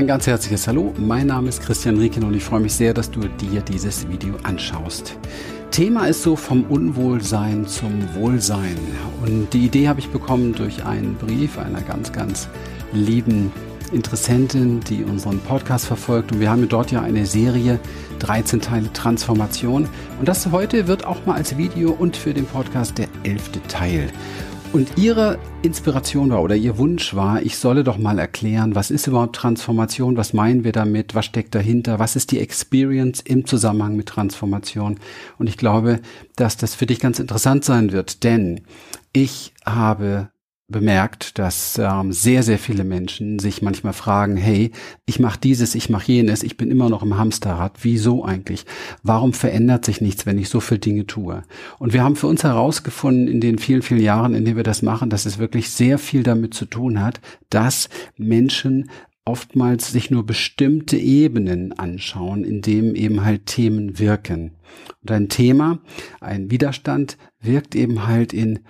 Ein ganz herzliches Hallo, mein Name ist Christian Rieken und ich freue mich sehr, dass du dir dieses Video anschaust. Thema ist so vom Unwohlsein zum Wohlsein und die Idee habe ich bekommen durch einen Brief einer ganz, ganz lieben Interessentin, die unseren Podcast verfolgt und wir haben dort ja eine Serie 13 Teile Transformation und das heute wird auch mal als Video und für den Podcast der elfte Teil. Und ihre Inspiration war oder ihr Wunsch war, ich solle doch mal erklären, was ist überhaupt Transformation, was meinen wir damit, was steckt dahinter, was ist die Experience im Zusammenhang mit Transformation. Und ich glaube, dass das für dich ganz interessant sein wird, denn ich habe bemerkt, dass ähm, sehr, sehr viele Menschen sich manchmal fragen, hey, ich mache dieses, ich mache jenes, ich bin immer noch im Hamsterrad. Wieso eigentlich? Warum verändert sich nichts, wenn ich so viele Dinge tue? Und wir haben für uns herausgefunden in den vielen, vielen Jahren, in denen wir das machen, dass es wirklich sehr viel damit zu tun hat, dass Menschen oftmals sich nur bestimmte Ebenen anschauen, in dem eben halt Themen wirken. Und ein Thema, ein Widerstand wirkt eben halt in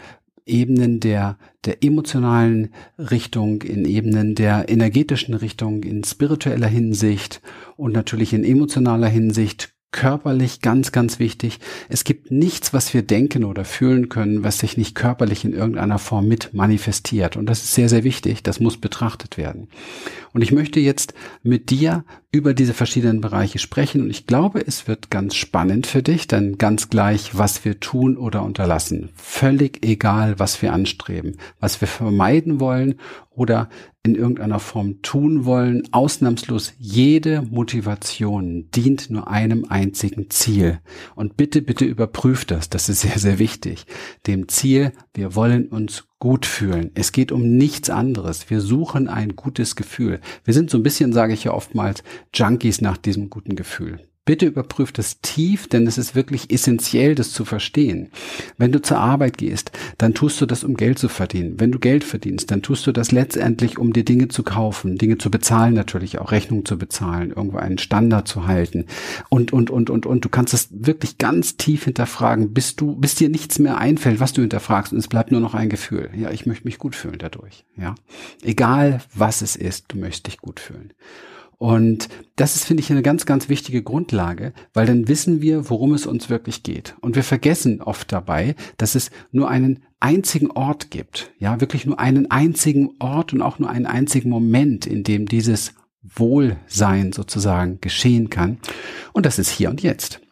Ebenen der, der emotionalen Richtung, in Ebenen der energetischen Richtung, in spiritueller Hinsicht und natürlich in emotionaler Hinsicht körperlich ganz, ganz wichtig. Es gibt nichts, was wir denken oder fühlen können, was sich nicht körperlich in irgendeiner Form mit manifestiert. Und das ist sehr, sehr wichtig. Das muss betrachtet werden. Und ich möchte jetzt mit dir über diese verschiedenen Bereiche sprechen. Und ich glaube, es wird ganz spannend für dich, denn ganz gleich, was wir tun oder unterlassen. Völlig egal, was wir anstreben, was wir vermeiden wollen oder in irgendeiner Form tun wollen. Ausnahmslos jede Motivation dient nur einem einzigen Ziel. Und bitte, bitte überprüft das. Das ist sehr, sehr wichtig. Dem Ziel, wir wollen uns gut fühlen. Es geht um nichts anderes. Wir suchen ein gutes Gefühl. Wir sind so ein bisschen, sage ich ja oftmals, Junkies nach diesem guten Gefühl. Bitte überprüf das tief, denn es ist wirklich essentiell, das zu verstehen. Wenn du zur Arbeit gehst, dann tust du das, um Geld zu verdienen. Wenn du Geld verdienst, dann tust du das letztendlich, um dir Dinge zu kaufen, Dinge zu bezahlen natürlich, auch Rechnungen zu bezahlen, irgendwo einen Standard zu halten. Und, und, und, und, und du kannst es wirklich ganz tief hinterfragen, bis du, bis dir nichts mehr einfällt, was du hinterfragst. Und es bleibt nur noch ein Gefühl. Ja, ich möchte mich gut fühlen dadurch. Ja. Egal was es ist, du möchtest dich gut fühlen. Und das ist, finde ich, eine ganz, ganz wichtige Grundlage, weil dann wissen wir, worum es uns wirklich geht. Und wir vergessen oft dabei, dass es nur einen einzigen Ort gibt. Ja, wirklich nur einen einzigen Ort und auch nur einen einzigen Moment, in dem dieses Wohlsein sozusagen geschehen kann. Und das ist hier und jetzt.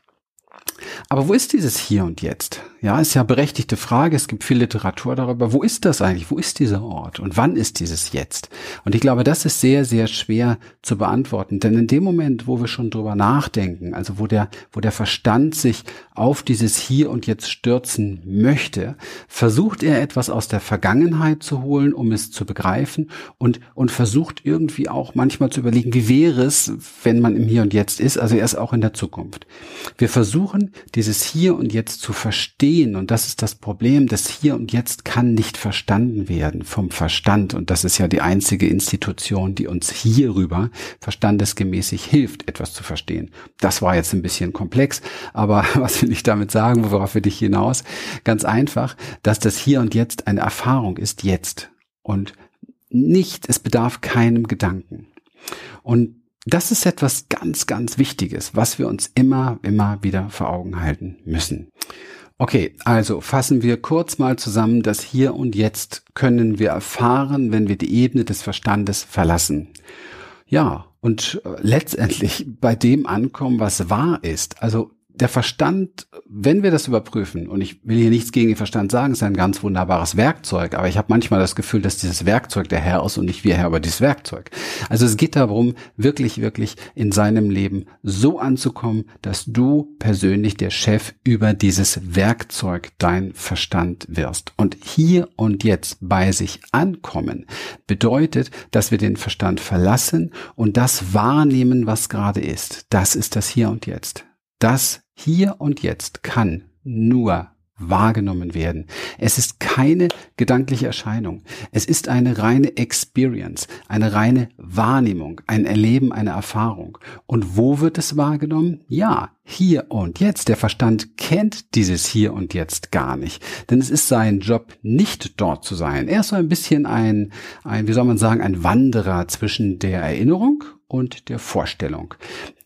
Aber wo ist dieses Hier und Jetzt? Ja, ist ja berechtigte Frage. Es gibt viel Literatur darüber. Wo ist das eigentlich? Wo ist dieser Ort? Und wann ist dieses Jetzt? Und ich glaube, das ist sehr, sehr schwer zu beantworten. Denn in dem Moment, wo wir schon drüber nachdenken, also wo der, wo der Verstand sich auf dieses Hier und Jetzt stürzen möchte, versucht er etwas aus der Vergangenheit zu holen, um es zu begreifen und, und versucht irgendwie auch manchmal zu überlegen, wie wäre es, wenn man im Hier und Jetzt ist, also erst auch in der Zukunft. Wir versuchen, dieses Hier und Jetzt zu verstehen. Und das ist das Problem. Das Hier und Jetzt kann nicht verstanden werden vom Verstand. Und das ist ja die einzige Institution, die uns hierüber verstandesgemäßig hilft, etwas zu verstehen. Das war jetzt ein bisschen komplex. Aber was will ich damit sagen? Worauf will ich hinaus? Ganz einfach, dass das Hier und Jetzt eine Erfahrung ist jetzt. Und nicht, es bedarf keinem Gedanken. Und das ist etwas ganz, ganz Wichtiges, was wir uns immer, immer wieder vor Augen halten müssen. Okay, also fassen wir kurz mal zusammen, das Hier und Jetzt können wir erfahren, wenn wir die Ebene des Verstandes verlassen. Ja, und äh, letztendlich bei dem ankommen, was wahr ist. Also der Verstand, wenn wir das überprüfen, und ich will hier nichts gegen den Verstand sagen, ist ein ganz wunderbares Werkzeug, aber ich habe manchmal das Gefühl, dass dieses Werkzeug der Herr ist und nicht wir Herr über dieses Werkzeug. Also es geht darum, wirklich, wirklich in seinem Leben so anzukommen, dass du persönlich der Chef über dieses Werkzeug, dein Verstand wirst. Und hier und jetzt bei sich ankommen, bedeutet, dass wir den Verstand verlassen und das wahrnehmen, was gerade ist. Das ist das Hier und Jetzt. Das hier und jetzt kann nur wahrgenommen werden. Es ist keine gedankliche Erscheinung. Es ist eine reine Experience, eine reine Wahrnehmung, ein Erleben, eine Erfahrung. Und wo wird es wahrgenommen? Ja, hier und jetzt. Der Verstand kennt dieses Hier und Jetzt gar nicht. Denn es ist sein Job, nicht dort zu sein. Er ist so ein bisschen ein, ein, wie soll man sagen, ein Wanderer zwischen der Erinnerung und der Vorstellung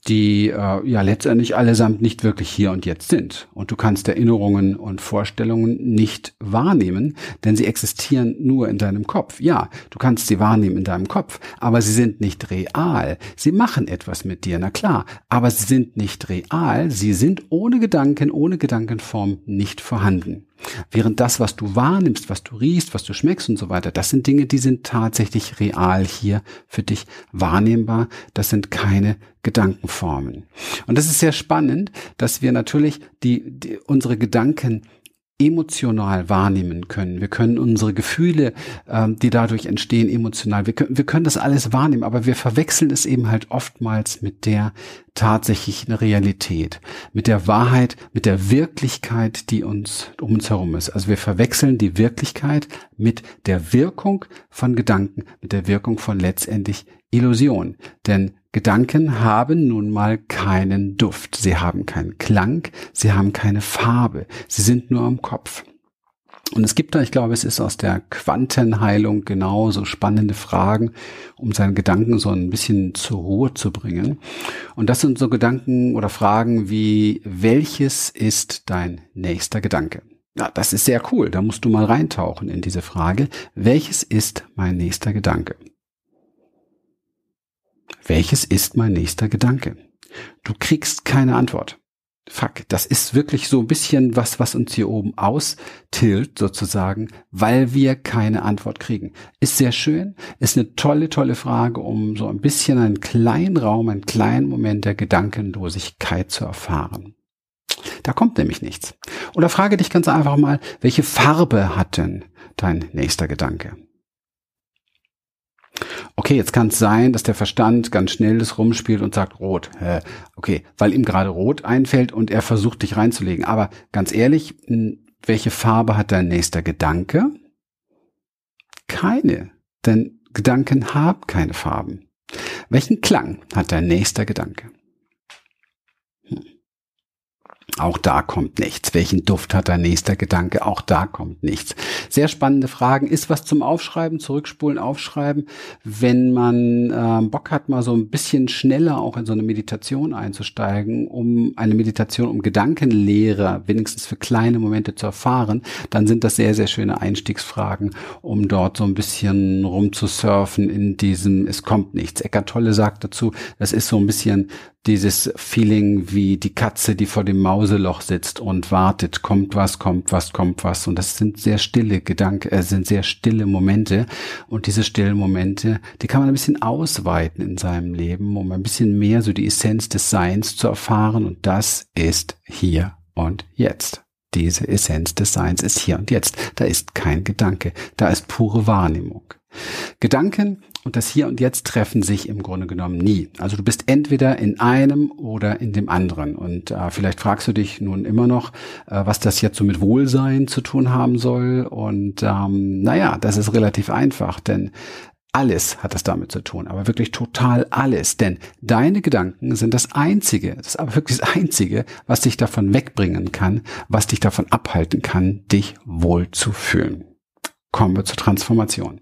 die äh, ja letztendlich allesamt nicht wirklich hier und jetzt sind. Und du kannst Erinnerungen und Vorstellungen nicht wahrnehmen, denn sie existieren nur in deinem Kopf. Ja, du kannst sie wahrnehmen in deinem Kopf, aber sie sind nicht real. Sie machen etwas mit dir, na klar, aber sie sind nicht real. Sie sind ohne Gedanken, ohne Gedankenform nicht vorhanden. Während das, was du wahrnimmst, was du riechst, was du schmeckst und so weiter, das sind Dinge, die sind tatsächlich real hier für dich wahrnehmbar. Das sind keine Gedankenformen. Und das ist sehr spannend, dass wir natürlich die, die unsere Gedanken emotional wahrnehmen können. Wir können unsere Gefühle, ähm, die dadurch entstehen, emotional, wir können, wir können das alles wahrnehmen, aber wir verwechseln es eben halt oftmals mit der tatsächlichen Realität, mit der Wahrheit, mit der Wirklichkeit, die uns um uns herum ist. Also wir verwechseln die Wirklichkeit mit der Wirkung von Gedanken, mit der Wirkung von letztendlich Illusion. Denn Gedanken haben nun mal keinen Duft, sie haben keinen Klang, sie haben keine Farbe, sie sind nur am Kopf. Und es gibt da, ich glaube, es ist aus der Quantenheilung genauso spannende Fragen, um seinen Gedanken so ein bisschen zur Ruhe zu bringen. Und das sind so Gedanken oder Fragen wie, welches ist dein nächster Gedanke? Ja, das ist sehr cool. Da musst du mal reintauchen in diese Frage. Welches ist mein nächster Gedanke? Welches ist mein nächster Gedanke? Du kriegst keine Antwort. Fuck, das ist wirklich so ein bisschen was, was uns hier oben austilt sozusagen, weil wir keine Antwort kriegen. Ist sehr schön, ist eine tolle, tolle Frage, um so ein bisschen einen kleinen Raum, einen kleinen Moment der Gedankenlosigkeit zu erfahren. Da kommt nämlich nichts. Oder frage dich ganz einfach mal, welche Farbe hat denn dein nächster Gedanke? Okay, jetzt kann es sein, dass der Verstand ganz schnell das rumspielt und sagt rot. Okay, weil ihm gerade rot einfällt und er versucht dich reinzulegen. Aber ganz ehrlich, welche Farbe hat dein nächster Gedanke? Keine. Denn Gedanken haben keine Farben. Welchen Klang hat dein nächster Gedanke? Auch da kommt nichts. Welchen Duft hat dein nächster Gedanke? Auch da kommt nichts. Sehr spannende Fragen. Ist was zum Aufschreiben, zurückspulen, aufschreiben. Wenn man äh, Bock hat, mal so ein bisschen schneller auch in so eine Meditation einzusteigen, um eine Meditation, um Gedankenlehre wenigstens für kleine Momente zu erfahren, dann sind das sehr, sehr schöne Einstiegsfragen, um dort so ein bisschen rumzusurfen in diesem, es kommt nichts. Eckart Tolle sagt dazu, das ist so ein bisschen dieses Feeling wie die Katze, die vor dem Mauseloch sitzt und wartet, kommt was, kommt was, kommt was. Und das sind sehr stille Gedanken, äh, sind sehr stille Momente. Und diese stillen Momente, die kann man ein bisschen ausweiten in seinem Leben, um ein bisschen mehr so die Essenz des Seins zu erfahren. Und das ist hier und jetzt. Diese Essenz des Seins ist hier und jetzt. Da ist kein Gedanke. Da ist pure Wahrnehmung. Gedanken und das Hier und Jetzt treffen sich im Grunde genommen nie. Also du bist entweder in einem oder in dem anderen. Und äh, vielleicht fragst du dich nun immer noch, äh, was das jetzt so mit Wohlsein zu tun haben soll. Und ähm, naja, das ist relativ einfach, denn alles hat das damit zu tun, aber wirklich total alles. Denn deine Gedanken sind das Einzige, das ist aber wirklich das Einzige, was dich davon wegbringen kann, was dich davon abhalten kann, dich wohl zu fühlen kommen wir zur Transformation.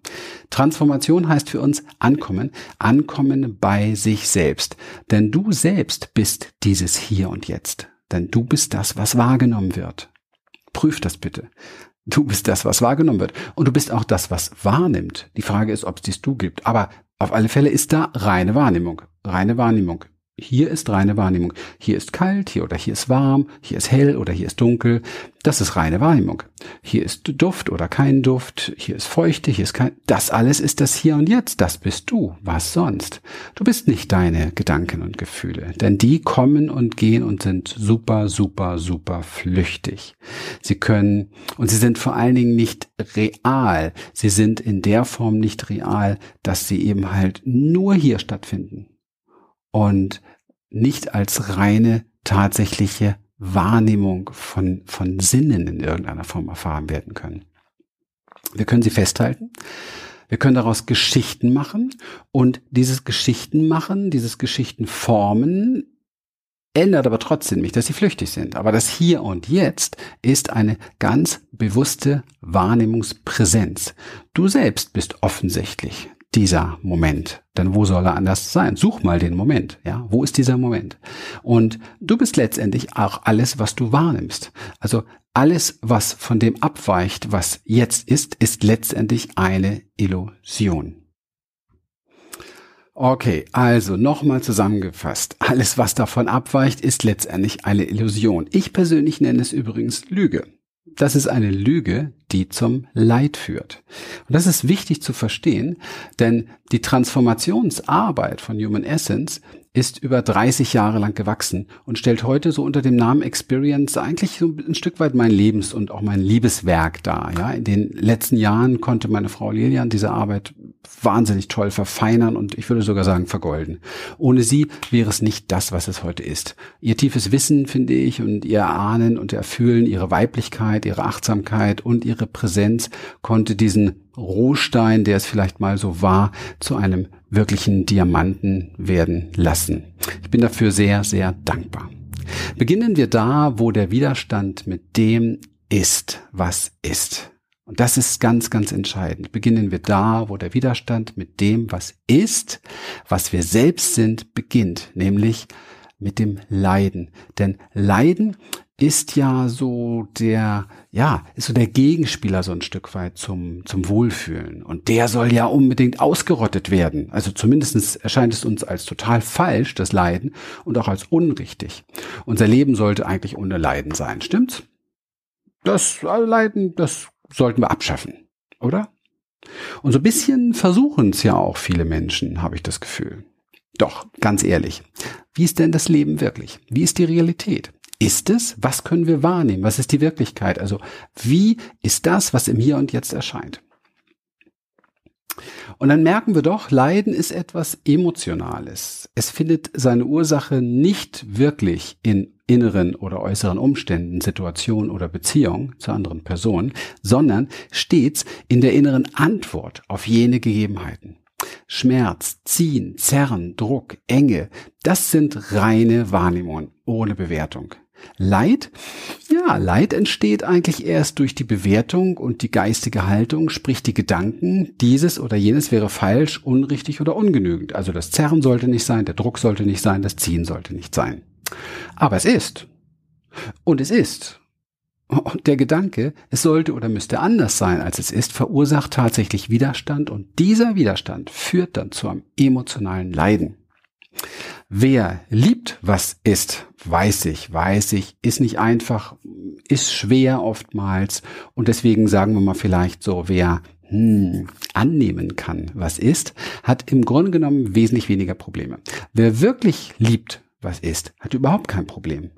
Transformation heißt für uns ankommen, ankommen bei sich selbst. Denn du selbst bist dieses Hier und Jetzt. Denn du bist das, was wahrgenommen wird. Prüf das bitte. Du bist das, was wahrgenommen wird. Und du bist auch das, was wahrnimmt. Die Frage ist, ob es dies du gibt. Aber auf alle Fälle ist da reine Wahrnehmung. Reine Wahrnehmung. Hier ist reine Wahrnehmung. Hier ist kalt, hier oder hier ist warm, hier ist hell oder hier ist dunkel. Das ist reine Wahrnehmung. Hier ist Duft oder kein Duft, hier ist Feuchte, hier ist kein. Das alles ist das Hier und Jetzt. Das bist du. Was sonst? Du bist nicht deine Gedanken und Gefühle, denn die kommen und gehen und sind super, super, super flüchtig. Sie können und sie sind vor allen Dingen nicht real. Sie sind in der Form nicht real, dass sie eben halt nur hier stattfinden und nicht als reine tatsächliche Wahrnehmung von, von Sinnen in irgendeiner Form erfahren werden können. Wir können sie festhalten. Wir können daraus Geschichten machen und dieses Geschichten machen, dieses Geschichten formen, ändert aber trotzdem nicht, dass sie flüchtig sind. Aber das Hier und Jetzt ist eine ganz bewusste Wahrnehmungspräsenz. Du selbst bist offensichtlich dieser Moment? Denn wo soll er anders sein? Such mal den Moment. Ja, wo ist dieser Moment? Und du bist letztendlich auch alles, was du wahrnimmst. Also alles, was von dem abweicht, was jetzt ist, ist letztendlich eine Illusion. Okay, also nochmal zusammengefasst. Alles, was davon abweicht, ist letztendlich eine Illusion. Ich persönlich nenne es übrigens Lüge. Das ist eine Lüge, die zum Leid führt. Und das ist wichtig zu verstehen, denn die Transformationsarbeit von Human Essence ist über 30 Jahre lang gewachsen und stellt heute so unter dem Namen Experience eigentlich so ein Stück weit mein Lebens- und auch mein Liebeswerk dar. Ja, in den letzten Jahren konnte meine Frau Lilian diese Arbeit wahnsinnig toll verfeinern und ich würde sogar sagen vergolden. Ohne sie wäre es nicht das, was es heute ist. Ihr tiefes Wissen, finde ich, und ihr Ahnen und Erfühlen, ihre Weiblichkeit, ihre Achtsamkeit und ihre Präsenz konnte diesen Rohstein, der es vielleicht mal so war, zu einem wirklichen Diamanten werden lassen. Ich bin dafür sehr, sehr dankbar. Beginnen wir da, wo der Widerstand mit dem ist, was ist. Und das ist ganz, ganz entscheidend. Beginnen wir da, wo der Widerstand mit dem, was ist, was wir selbst sind, beginnt, nämlich mit dem Leiden. Denn Leiden ist ja so der, ja, ist so der Gegenspieler so ein Stück weit zum, zum Wohlfühlen. Und der soll ja unbedingt ausgerottet werden. Also zumindestens erscheint es uns als total falsch, das Leiden, und auch als unrichtig. Unser Leben sollte eigentlich ohne Leiden sein, stimmt's? Das also Leiden, das sollten wir abschaffen, oder? Und so ein bisschen versuchen es ja auch viele Menschen, habe ich das Gefühl. Doch, ganz ehrlich, wie ist denn das Leben wirklich? Wie ist die Realität? ist es? Was können wir wahrnehmen? Was ist die Wirklichkeit? Also wie ist das, was im Hier und Jetzt erscheint? Und dann merken wir doch, Leiden ist etwas Emotionales. Es findet seine Ursache nicht wirklich in inneren oder äußeren Umständen, Situationen oder Beziehungen zu anderen Personen, sondern stets in der inneren Antwort auf jene Gegebenheiten. Schmerz, Ziehen, Zerren, Druck, Enge, das sind reine Wahrnehmungen ohne Bewertung. Leid? Ja, Leid entsteht eigentlich erst durch die Bewertung und die geistige Haltung, sprich die Gedanken, dieses oder jenes wäre falsch, unrichtig oder ungenügend. Also das Zerren sollte nicht sein, der Druck sollte nicht sein, das Ziehen sollte nicht sein. Aber es ist. Und es ist. Und der Gedanke, es sollte oder müsste anders sein, als es ist, verursacht tatsächlich Widerstand und dieser Widerstand führt dann zu einem emotionalen Leiden. Wer liebt, was ist, weiß ich, weiß ich, ist nicht einfach, ist schwer oftmals und deswegen sagen wir mal vielleicht so, wer hm, annehmen kann, was ist, hat im Grunde genommen wesentlich weniger Probleme. Wer wirklich liebt, was ist, hat überhaupt kein Problem.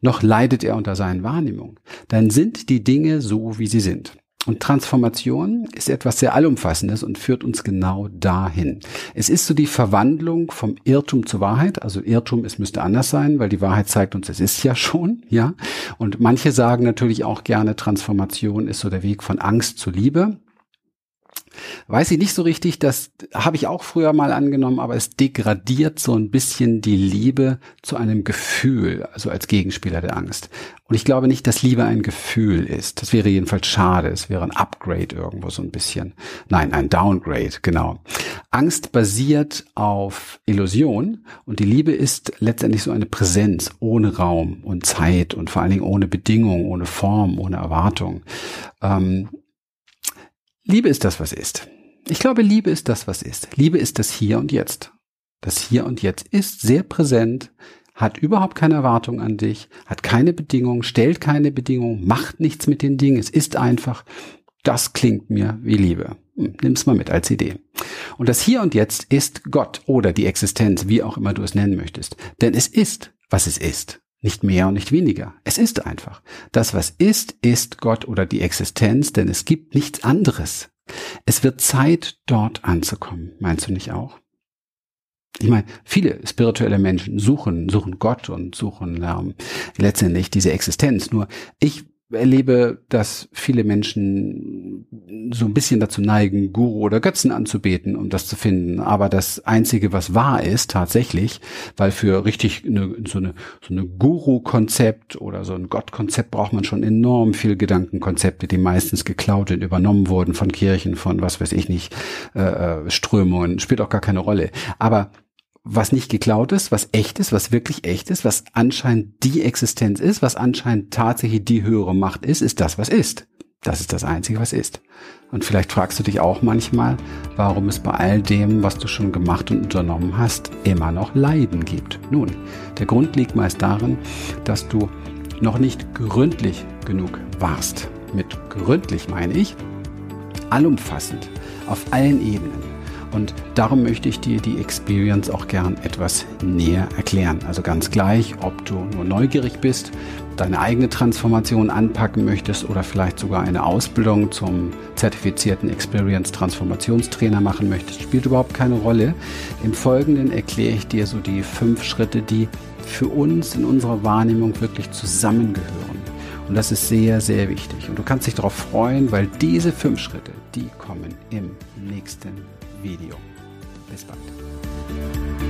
Noch leidet er unter seinen Wahrnehmungen. Dann sind die Dinge so, wie sie sind. Und Transformation ist etwas sehr Allumfassendes und führt uns genau dahin. Es ist so die Verwandlung vom Irrtum zur Wahrheit. Also Irrtum, es müsste anders sein, weil die Wahrheit zeigt uns, es ist ja schon, ja. Und manche sagen natürlich auch gerne, Transformation ist so der Weg von Angst zu Liebe. Weiß ich nicht so richtig, das habe ich auch früher mal angenommen, aber es degradiert so ein bisschen die Liebe zu einem Gefühl, also als Gegenspieler der Angst. Und ich glaube nicht, dass Liebe ein Gefühl ist. Das wäre jedenfalls schade. Es wäre ein Upgrade irgendwo so ein bisschen. Nein, ein Downgrade, genau. Angst basiert auf Illusion und die Liebe ist letztendlich so eine Präsenz ohne Raum und Zeit und vor allen Dingen ohne Bedingung, ohne Form, ohne Erwartung. Ähm, Liebe ist das, was ist. Ich glaube, Liebe ist das, was ist. Liebe ist das Hier und Jetzt. Das Hier und Jetzt ist sehr präsent, hat überhaupt keine Erwartung an dich, hat keine Bedingungen, stellt keine Bedingungen, macht nichts mit den Dingen. Es ist einfach, das klingt mir wie Liebe. Hm, nimm's mal mit als Idee. Und das Hier und Jetzt ist Gott oder die Existenz, wie auch immer du es nennen möchtest. Denn es ist, was es ist. Nicht mehr und nicht weniger. Es ist einfach. Das, was ist, ist Gott oder die Existenz, denn es gibt nichts anderes. Es wird Zeit, dort anzukommen. Meinst du nicht auch? Ich meine, viele spirituelle Menschen suchen, suchen Gott und suchen ähm, letztendlich diese Existenz. Nur ich erlebe, dass viele Menschen so ein bisschen dazu neigen, Guru oder Götzen anzubeten, um das zu finden. Aber das Einzige, was wahr ist, tatsächlich, weil für richtig eine, so eine, so eine Guru-Konzept oder so ein Gott-Konzept braucht man schon enorm viel Gedankenkonzepte, die meistens geklaut und übernommen wurden von Kirchen, von was weiß ich nicht, äh, äh Strömungen, spielt auch gar keine Rolle. Aber was nicht geklaut ist, was echt ist, was wirklich echt ist, was anscheinend die Existenz ist, was anscheinend tatsächlich die höhere Macht ist, ist das, was ist. Das ist das Einzige, was ist. Und vielleicht fragst du dich auch manchmal, warum es bei all dem, was du schon gemacht und unternommen hast, immer noch Leiden gibt. Nun, der Grund liegt meist darin, dass du noch nicht gründlich genug warst. Mit gründlich meine ich allumfassend, auf allen Ebenen. Und darum möchte ich dir die Experience auch gern etwas näher erklären. Also ganz gleich, ob du nur neugierig bist, deine eigene Transformation anpacken möchtest oder vielleicht sogar eine Ausbildung zum zertifizierten Experience Transformationstrainer machen möchtest, spielt überhaupt keine Rolle. Im Folgenden erkläre ich dir so die fünf Schritte, die für uns in unserer Wahrnehmung wirklich zusammengehören. Und das ist sehr, sehr wichtig. Und du kannst dich darauf freuen, weil diese fünf Schritte, die kommen im nächsten Video. Bis bald.